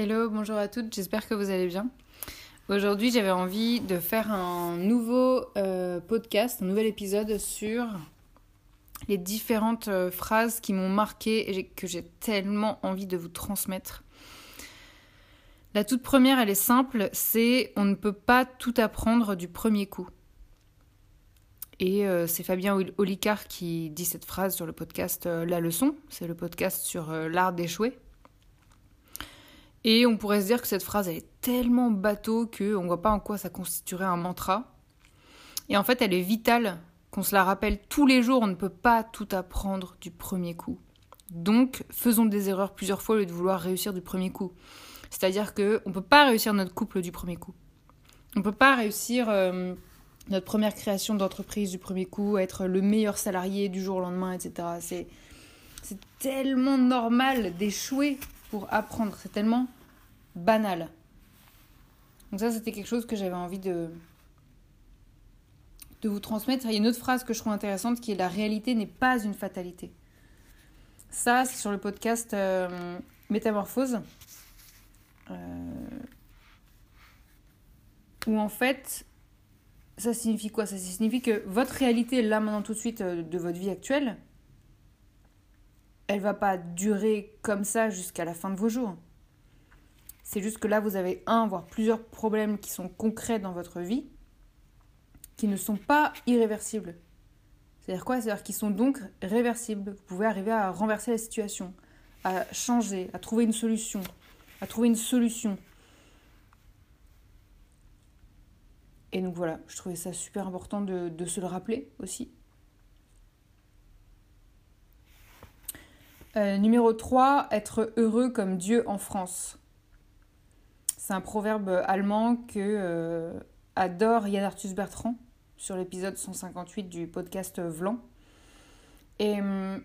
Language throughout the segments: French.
Hello, bonjour à toutes, j'espère que vous allez bien. Aujourd'hui, j'avais envie de faire un nouveau euh, podcast, un nouvel épisode sur les différentes euh, phrases qui m'ont marqué et que j'ai tellement envie de vous transmettre. La toute première, elle est simple, c'est on ne peut pas tout apprendre du premier coup. Et euh, c'est Fabien Olicard qui dit cette phrase sur le podcast La leçon, c'est le podcast sur l'art d'échouer. Et on pourrait se dire que cette phrase est tellement bateau qu'on ne voit pas en quoi ça constituerait un mantra. Et en fait, elle est vitale qu'on se la rappelle tous les jours. On ne peut pas tout apprendre du premier coup. Donc, faisons des erreurs plusieurs fois au lieu de vouloir réussir du premier coup. C'est-à-dire qu'on ne peut pas réussir notre couple du premier coup. On ne peut pas réussir euh, notre première création d'entreprise du premier coup, être le meilleur salarié du jour au lendemain, etc. C'est tellement normal d'échouer pour apprendre. C'est tellement banal. Donc ça, c'était quelque chose que j'avais envie de, de vous transmettre. Il y a une autre phrase que je trouve intéressante qui est la réalité n'est pas une fatalité. Ça, c'est sur le podcast euh, Métamorphose. Euh, où en fait, ça signifie quoi? Ça signifie que votre réalité, là maintenant tout de suite, euh, de votre vie actuelle, elle va pas durer comme ça jusqu'à la fin de vos jours. C'est juste que là, vous avez un, voire plusieurs problèmes qui sont concrets dans votre vie, qui ne sont pas irréversibles. C'est-à-dire quoi? C'est-à-dire qu'ils sont donc réversibles. Vous pouvez arriver à renverser la situation, à changer, à trouver une solution, à trouver une solution. Et donc voilà, je trouvais ça super important de, de se le rappeler aussi. Euh, numéro 3, être heureux comme Dieu en France. C'est un proverbe allemand que euh, adore Yann Arthus Bertrand sur l'épisode 158 du podcast Vlan. Et hum,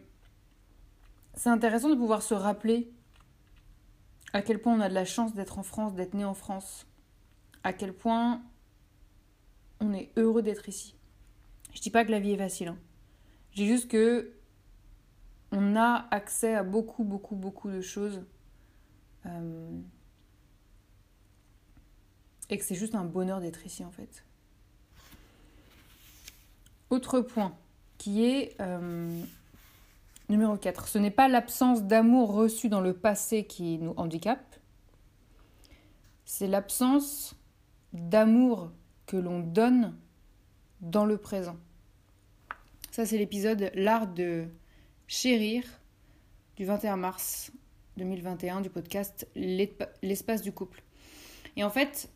c'est intéressant de pouvoir se rappeler à quel point on a de la chance d'être en France, d'être né en France, à quel point on est heureux d'être ici. Je dis pas que la vie est facile. Hein. Je dis juste que on a accès à beaucoup, beaucoup, beaucoup de choses. Euh, et que c'est juste un bonheur d'être ici en fait. Autre point qui est euh, numéro 4. Ce n'est pas l'absence d'amour reçu dans le passé qui nous handicape, c'est l'absence d'amour que l'on donne dans le présent. Ça c'est l'épisode L'art de Chérir du 21 mars 2021 du podcast L'espace du couple. Et en fait,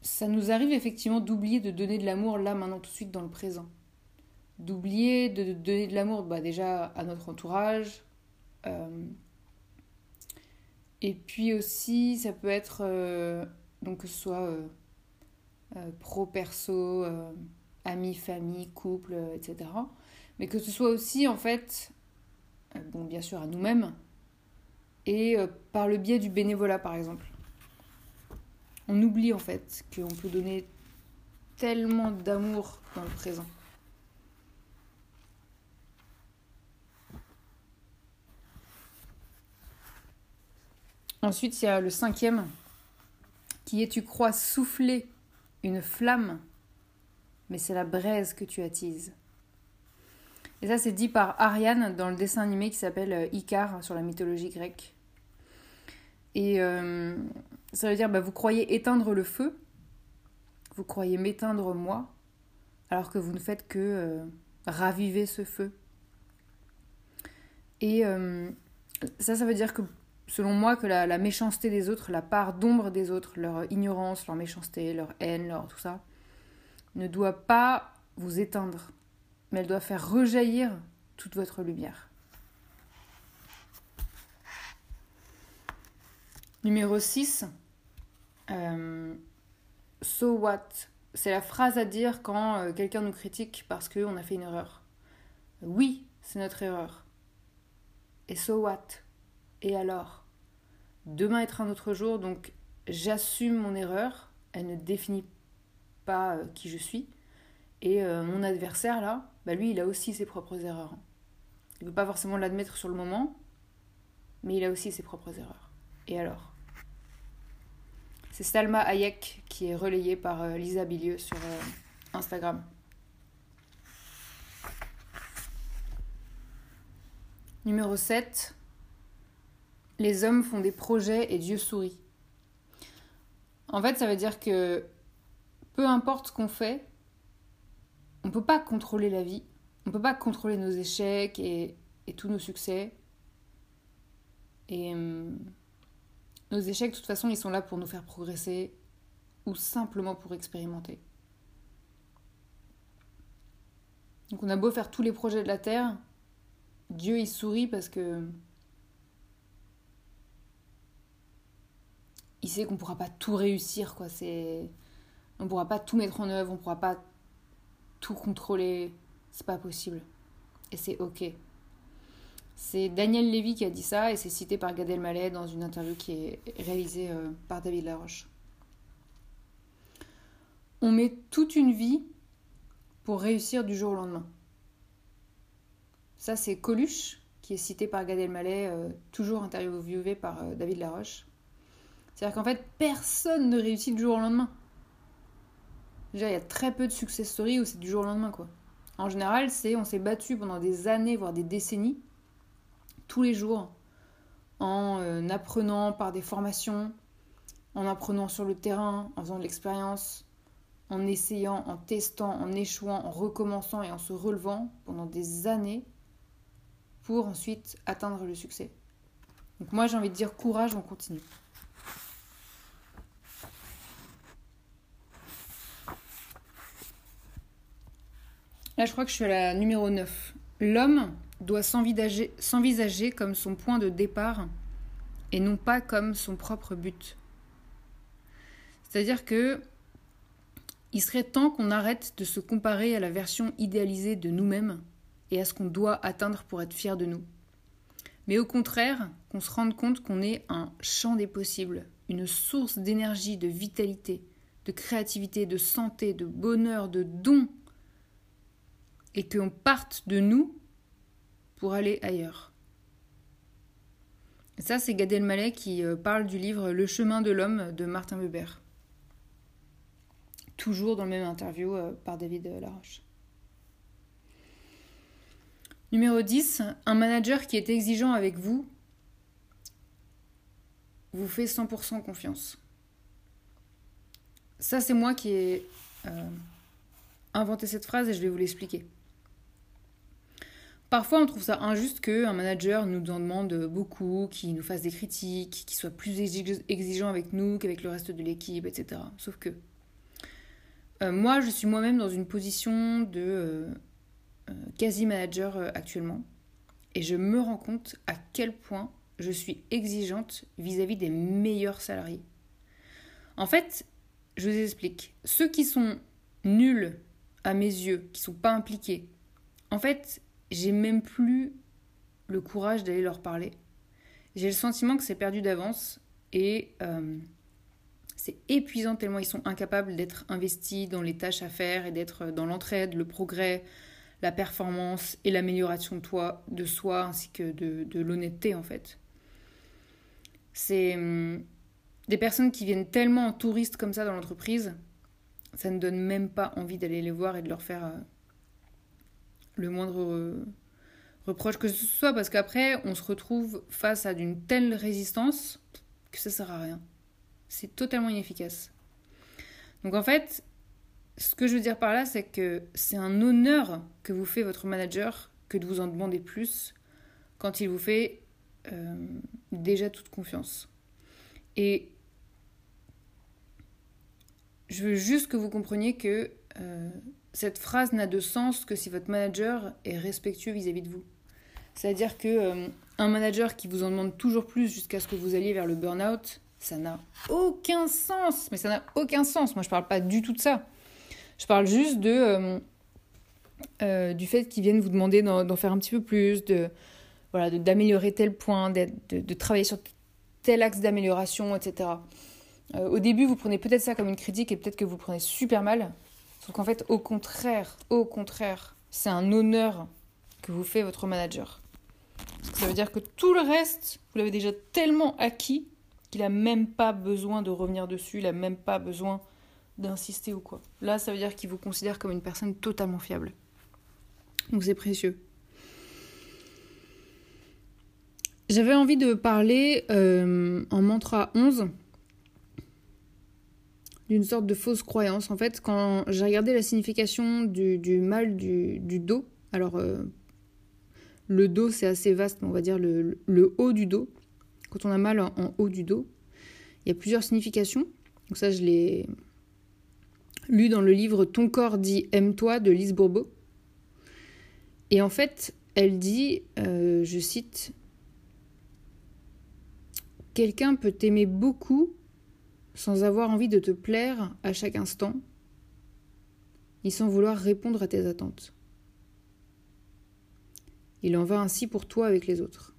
ça nous arrive effectivement d'oublier de donner de l'amour là, maintenant, tout de suite dans le présent. D'oublier de donner de l'amour bah, déjà à notre entourage. Euh, et puis aussi, ça peut être, euh, donc que ce soit euh, pro-perso, amis, famille, couple, etc mais que ce soit aussi en fait, euh, bon bien sûr à nous-mêmes, et euh, par le biais du bénévolat par exemple. On oublie en fait qu'on peut donner tellement d'amour dans le présent. Ensuite, il y a le cinquième, qui est tu crois souffler une flamme, mais c'est la braise que tu attises. Et ça, c'est dit par Ariane dans le dessin animé qui s'appelle euh, Icar sur la mythologie grecque. Et euh, ça veut dire, bah, vous croyez éteindre le feu, Vous croyez m'éteindre moi, alors que vous ne faites que euh, raviver ce feu. Et ça, ça veut dire que, selon moi, que la, la méchanceté des autres, la part d'ombre des autres, leur ignorance, leur méchanceté, leur haine, leur tout ça, ne doit pas vous éteindre, mais elle doit faire rejaillir toute votre lumière. Numéro 6. Euh, so what? C'est la phrase à dire quand euh, quelqu'un nous critique parce qu'on a fait une erreur. Oui, c'est notre erreur. Et so what? Et alors? Demain être un autre jour, donc j'assume mon erreur. Elle ne définit pas euh, qui je suis. Et mon adversaire, là, bah lui, il a aussi ses propres erreurs. Il ne veut pas forcément l'admettre sur le moment, mais il a aussi ses propres erreurs. Et alors? C'est Salma Hayek qui est relayée par euh, Lisa Bilieu sur euh, Instagram. Numéro 7. Les hommes font des projets et Dieu sourit. En fait, ça veut dire que peu importe ce qu'on fait, on ne peut pas contrôler la vie, on ne peut pas contrôler nos échecs et, et tous nos succès. Et. Hum, nos échecs, de toute façon, ils sont là pour nous faire progresser ou simplement pour expérimenter. Donc on a beau faire tous les projets de la Terre, Dieu il sourit parce que il sait qu'on ne pourra pas tout réussir quoi, c'est on pourra pas tout mettre en œuvre, on pourra pas tout contrôler, c'est pas possible. Et c'est OK. C'est Daniel Lévy qui a dit ça et c'est cité par Gad Elmaleh dans une interview qui est réalisée euh, par David Laroche. On met toute une vie pour réussir du jour au lendemain. Ça, c'est Coluche, qui est cité par Gad Elmaleh, euh, toujours interviewé par euh, David Laroche. C'est-à-dire qu'en fait, personne ne réussit du jour au lendemain. Déjà, il y a très peu de success stories où c'est du jour au lendemain, quoi. En général, c'est on s'est battu pendant des années, voire des décennies, tous les jours en euh, apprenant par des formations, en apprenant sur le terrain, en faisant de l'expérience, en essayant, en testant, en échouant, en recommençant et en se relevant pendant des années pour ensuite atteindre le succès. Donc moi j'ai envie de dire courage, on continue. Là je crois que je suis à la numéro 9. L'homme doit s'envisager comme son point de départ et non pas comme son propre but. C'est-à-dire que il serait temps qu'on arrête de se comparer à la version idéalisée de nous-mêmes et à ce qu'on doit atteindre pour être fier de nous. Mais au contraire, qu'on se rende compte qu'on est un champ des possibles, une source d'énergie, de vitalité, de créativité, de santé, de bonheur, de dons, et qu'on parte de nous pour aller ailleurs. ça, c'est Gad Elmaleh qui euh, parle du livre Le chemin de l'homme de Martin Buber. Toujours dans le même interview euh, par David Laroche. Numéro 10, un manager qui est exigeant avec vous vous fait 100% confiance. Ça, c'est moi qui ai euh, inventé cette phrase et je vais vous l'expliquer. Parfois, on trouve ça injuste qu'un manager nous en demande beaucoup, qu'il nous fasse des critiques, qu'il soit plus exigeant avec nous qu'avec le reste de l'équipe, etc. Sauf que euh, moi, je suis moi-même dans une position de euh, euh, quasi-manager actuellement. Et je me rends compte à quel point je suis exigeante vis-à-vis des meilleurs salariés. En fait, je vous explique. Ceux qui sont nuls à mes yeux, qui sont pas impliqués, en fait, j'ai même plus le courage d'aller leur parler. J'ai le sentiment que c'est perdu d'avance et euh, c'est épuisant tellement ils sont incapables d'être investis dans les tâches à faire et d'être dans l'entraide, le progrès, la performance et l'amélioration de, toi, de soi ainsi que de, l'honnêteté en fait. C'est hum, des personnes qui viennent tellement en touriste comme ça dans l'entreprise, ça ne donne même pas envie d'aller les voir et de leur faire euh, le moindre reproche que ce soit, parce qu'après, on se retrouve face à d'une telle résistance que ça sert à rien. C'est totalement inefficace. Donc en fait, ce que je veux dire par là, c'est que c'est un honneur que vous fait votre manager que de vous en demander plus quand il vous fait euh, déjà toute confiance. Et je veux juste que vous compreniez que euh, cette phrase n'a de sens que si votre manager est respectueux vis-à-vis de vous. C'est-à-dire que euh, un manager qui vous en demande toujours plus jusqu'à ce que vous alliez vers le burn-out, ça n'a aucun sens. Mais ça n'a aucun sens. Moi, je parle pas du tout de ça. Je parle juste euh, euh, du fait qu'ils viennent vous demander d'en faire un petit peu plus, de voilà, d'améliorer tel point, de, travailler sur tel axe d'amélioration, etc. au début, vous prenez peut-être ça comme une critique et peut-être que vous prenez super mal. Sauf qu'en fait, au contraire, au contraire, c'est un honneur que vous fait votre manager. Ça veut dire que tout le reste, vous l'avez déjà tellement acquis qu'il n'a même pas besoin de revenir dessus, il n'a même pas besoin d'insister ou quoi. Là, ça veut dire qu'il vous considère comme une personne totalement fiable. Donc c'est précieux. J'avais envie de parler euh, en mantra 11 d'une sorte de fausse croyance. En fait, quand j'ai regardé la signification du, mal du, dos, alors euh, le dos c'est assez vaste, mais on va dire le, haut du dos. Quand on a mal en, haut du dos, il y a plusieurs significations. Donc ça, je l'ai lu dans le livre Ton corps dit aime-toi de Lise Bourbeau. Et en fait, elle dit, euh, je cite, Quelqu'un peut t'aimer beaucoup sans avoir envie de te plaire à chaque instant, ni sans vouloir répondre à tes attentes. Il en va ainsi pour toi avec les autres.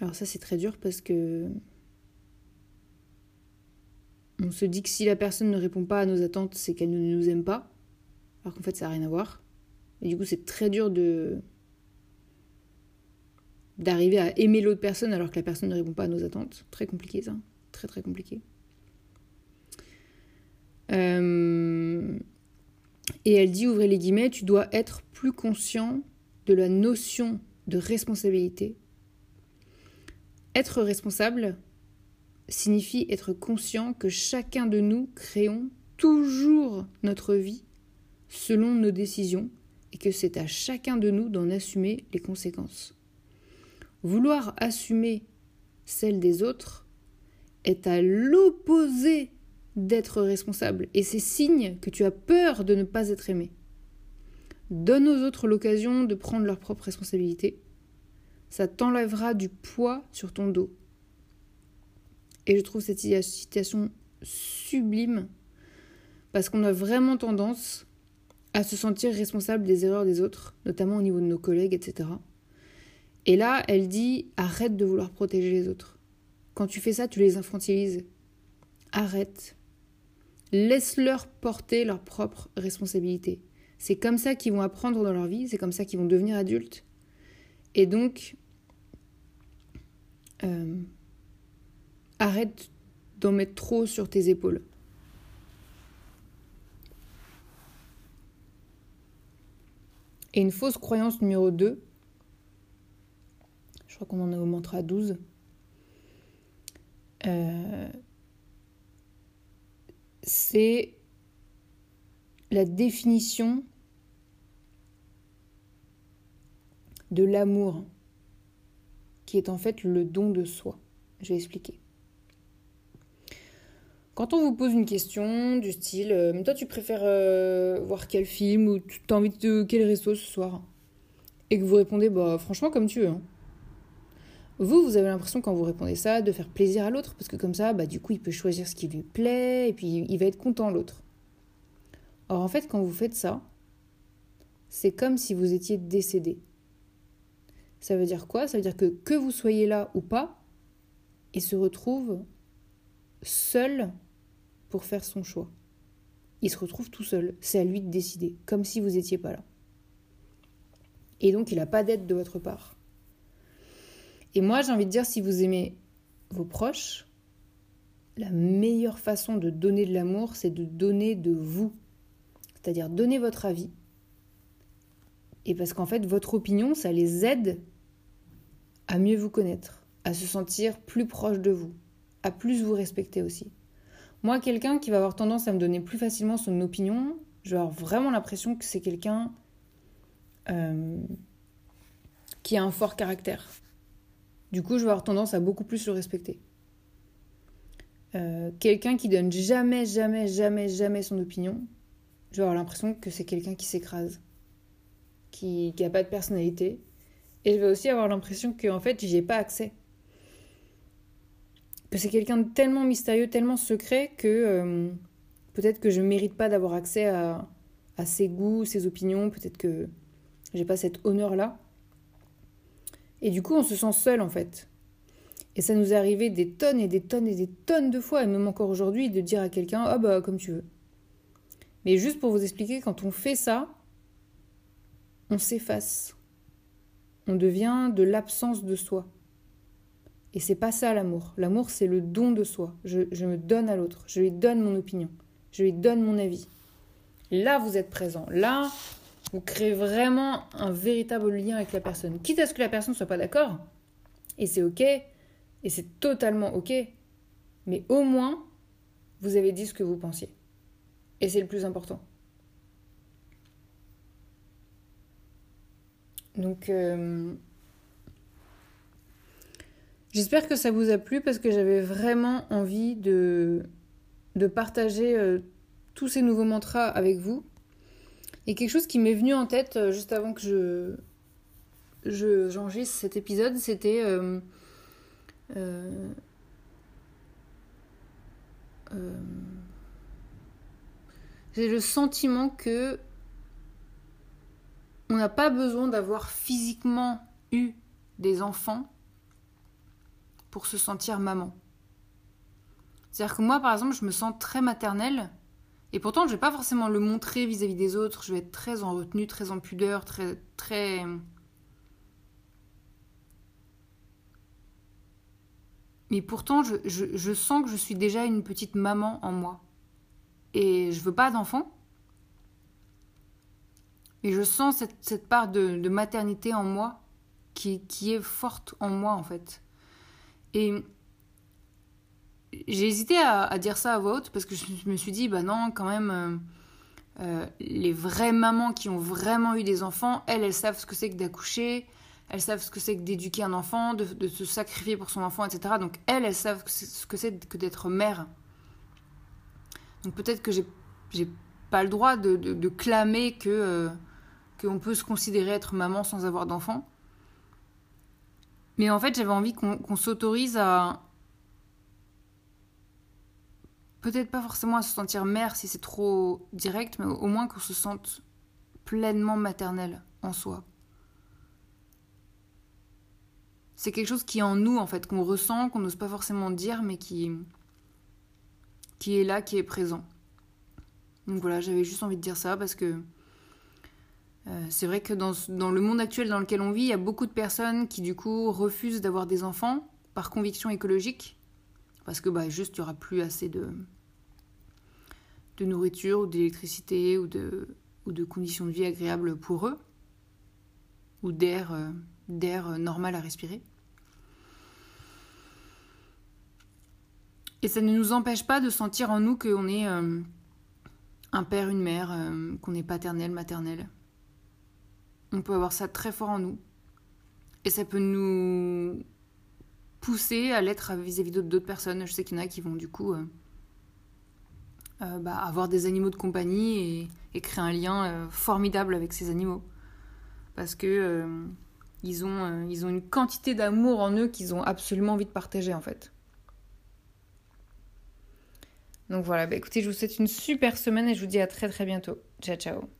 Alors ça c'est très dur parce que on se dit que si la personne ne répond pas à nos attentes, c'est qu'elle ne nous aime pas, alors qu'en fait ça n'a rien à voir. Et du coup c'est très dur de d'arriver à aimer l'autre personne alors que la personne ne répond pas à nos attentes. Très compliqué ça. Très très compliqué. Euh, et elle dit, ouvrez les guillemets, tu dois être plus conscient de la notion de responsabilité. Être responsable signifie être conscient que chacun de nous créons toujours notre vie selon nos décisions et que c'est à chacun de nous d'en assumer les conséquences. Vouloir assumer celle des autres est à l'opposé d'être responsable et c'est signe que tu as peur de ne pas être aimé. Donne aux autres l'occasion de prendre leur propre responsabilité. Ça t'enlèvera du poids sur ton dos. Et je trouve cette citation sublime parce qu'on a vraiment tendance à se sentir responsable des erreurs des autres, notamment au niveau de nos collègues, etc. Et là, elle dit arrête de vouloir protéger les autres. Quand tu fais ça, tu les infantilises. Arrête. Laisse-leur porter leur propre responsabilité. C'est comme ça qu'ils vont apprendre dans leur vie, c'est comme ça qu'ils vont devenir adultes. Et donc, euh, arrête d'en mettre trop sur tes épaules. Et une fausse croyance numéro 2, je crois qu'on en est au mantra 12. Euh, c'est la définition de l'amour, qui est en fait le don de soi. Je vais expliquer. Quand on vous pose une question du style euh, Toi, tu préfères euh, voir quel film ou tu as envie de quel resto ce soir? Et que vous répondez Bah, franchement, comme tu veux. Hein. Vous, vous avez l'impression quand vous répondez ça de faire plaisir à l'autre, parce que comme ça, bah, du coup, il peut choisir ce qui lui plaît, et puis il va être content l'autre. Or, en fait, quand vous faites ça, c'est comme si vous étiez décédé. Ça veut dire quoi? Ça veut dire que que vous soyez là ou pas, il se retrouve seul pour faire son choix. Il se retrouve tout seul. C'est à lui de décider, comme si vous n'étiez pas là. Et donc, il n'a pas d'aide de votre part. Et moi, j'ai envie de dire, si vous aimez vos proches, la meilleure façon de donner de l'amour, c'est de donner de vous. C'est-à-dire donner votre avis. Et parce qu'en fait, votre opinion, ça les aide à mieux vous connaître, à se sentir plus proche de vous, à plus vous respecter aussi. Moi, quelqu'un qui va avoir tendance à me donner plus facilement son opinion, je vais avoir vraiment l'impression que c'est quelqu'un euh, qui a un fort caractère. Du coup, je vais avoir tendance à beaucoup plus le respecter. Euh, quelqu'un qui donne jamais, jamais, jamais, jamais son opinion, je vais avoir l'impression que c'est quelqu'un qui s'écrase, qui n'a pas de personnalité. Et je vais aussi avoir l'impression qu'en fait, j'y ai pas accès. Que c'est quelqu'un de tellement mystérieux, tellement secret que euh, peut-être que je ne mérite pas d'avoir accès à, ses goûts, ses opinions, peut-être que j'ai pas cet honneur-là. Et du coup, on se sent seul en fait. Et ça nous est arrivé des tonnes et des tonnes et des tonnes de fois, et même encore aujourd'hui, de dire à quelqu'un Ah bah, comme tu veux. Mais juste pour vous expliquer, quand on fait ça, on s'efface. On devient de l'absence de soi. Et c'est pas ça l'amour. L'amour, c'est le don de soi. Je, je me donne à l'autre. Je lui donne mon opinion. Je lui donne mon avis. Là, vous êtes présent. Là, vous créez vraiment un véritable lien avec la personne. Quitte à ce que la personne ne soit pas d'accord. Et c'est OK. Et c'est totalement OK. Mais au moins, vous avez dit ce que vous pensiez. Et c'est le plus important. Donc, euh, j'espère que ça vous a plu parce que j'avais vraiment envie de, partager euh, tous ces nouveaux mantras avec vous. Et quelque chose qui m'est venu en tête euh, juste avant que je, je j'enregistre cet épisode, c'était euh, euh, j'ai le sentiment que on n'a pas besoin d'avoir physiquement eu des enfants pour se sentir maman. C'est-à-dire que moi, par exemple, je me sens très maternelle, et pourtant, je vais pas forcément le montrer vis-à-vis -vis des autres. Je vais être très en retenue, très en pudeur, très, très Mais pourtant, je, sens que je suis déjà une petite maman en moi. Et je veux pas d'enfant. Et je sens cette, part de, de, maternité en moi qui, qui est forte en moi, en fait. Et j'ai hésité à, dire ça à voix haute parce que je me suis dit, bah non, quand même, euh, euh, les vraies mamans qui ont vraiment eu des enfants, elles, elles savent ce que c'est que d'accoucher, elles savent ce que c'est que d'éduquer un enfant, de, se sacrifier pour son enfant, etc. Donc elles, elles savent ce que c'est que d'être mère. Donc peut-être que j'ai pas le droit de, clamer que euh, qu'on peut se considérer être maman sans avoir d'enfant. Mais en fait, j'avais envie qu'on s'autorise à peut-être pas forcément à se sentir mère si c'est trop direct, mais au moins qu'on se sente pleinement maternelle en soi c'est quelque chose qui est en nous en fait, qu'on ressent, qu'on n'ose pas forcément dire, mais qui, qui est là, qui est présent. Donc voilà, j'avais juste envie de dire ça parce que euh, c'est vrai que dans, dans, le monde actuel dans lequel on vit, il y a beaucoup de personnes qui du coup refusent d'avoir des enfants par conviction écologique, parce que bah, juste il n'y aura plus assez de, de nourriture ou d'électricité ou de, conditions de vie agréables pour eux, ou d'air. Euh, d'air euh, normal à respirer. Et ça ne nous empêche pas de sentir en nous qu'on est euh, un père, une mère, qu'on est paternel, maternel. On peut avoir ça très fort en nous. Et ça peut nous pousser à l'être vis-à-vis d'autres personnes. Je sais qu'il y en a qui vont du coup bah, avoir des animaux de compagnie et, créer un lien formidable avec ces animaux. Parce que ils ont, euh, ils ont une quantité d'amour en eux qu'ils ont absolument envie de partager en fait. Donc voilà, bah écoutez, je vous souhaite une super semaine et je vous dis à très très bientôt. Ciao ciao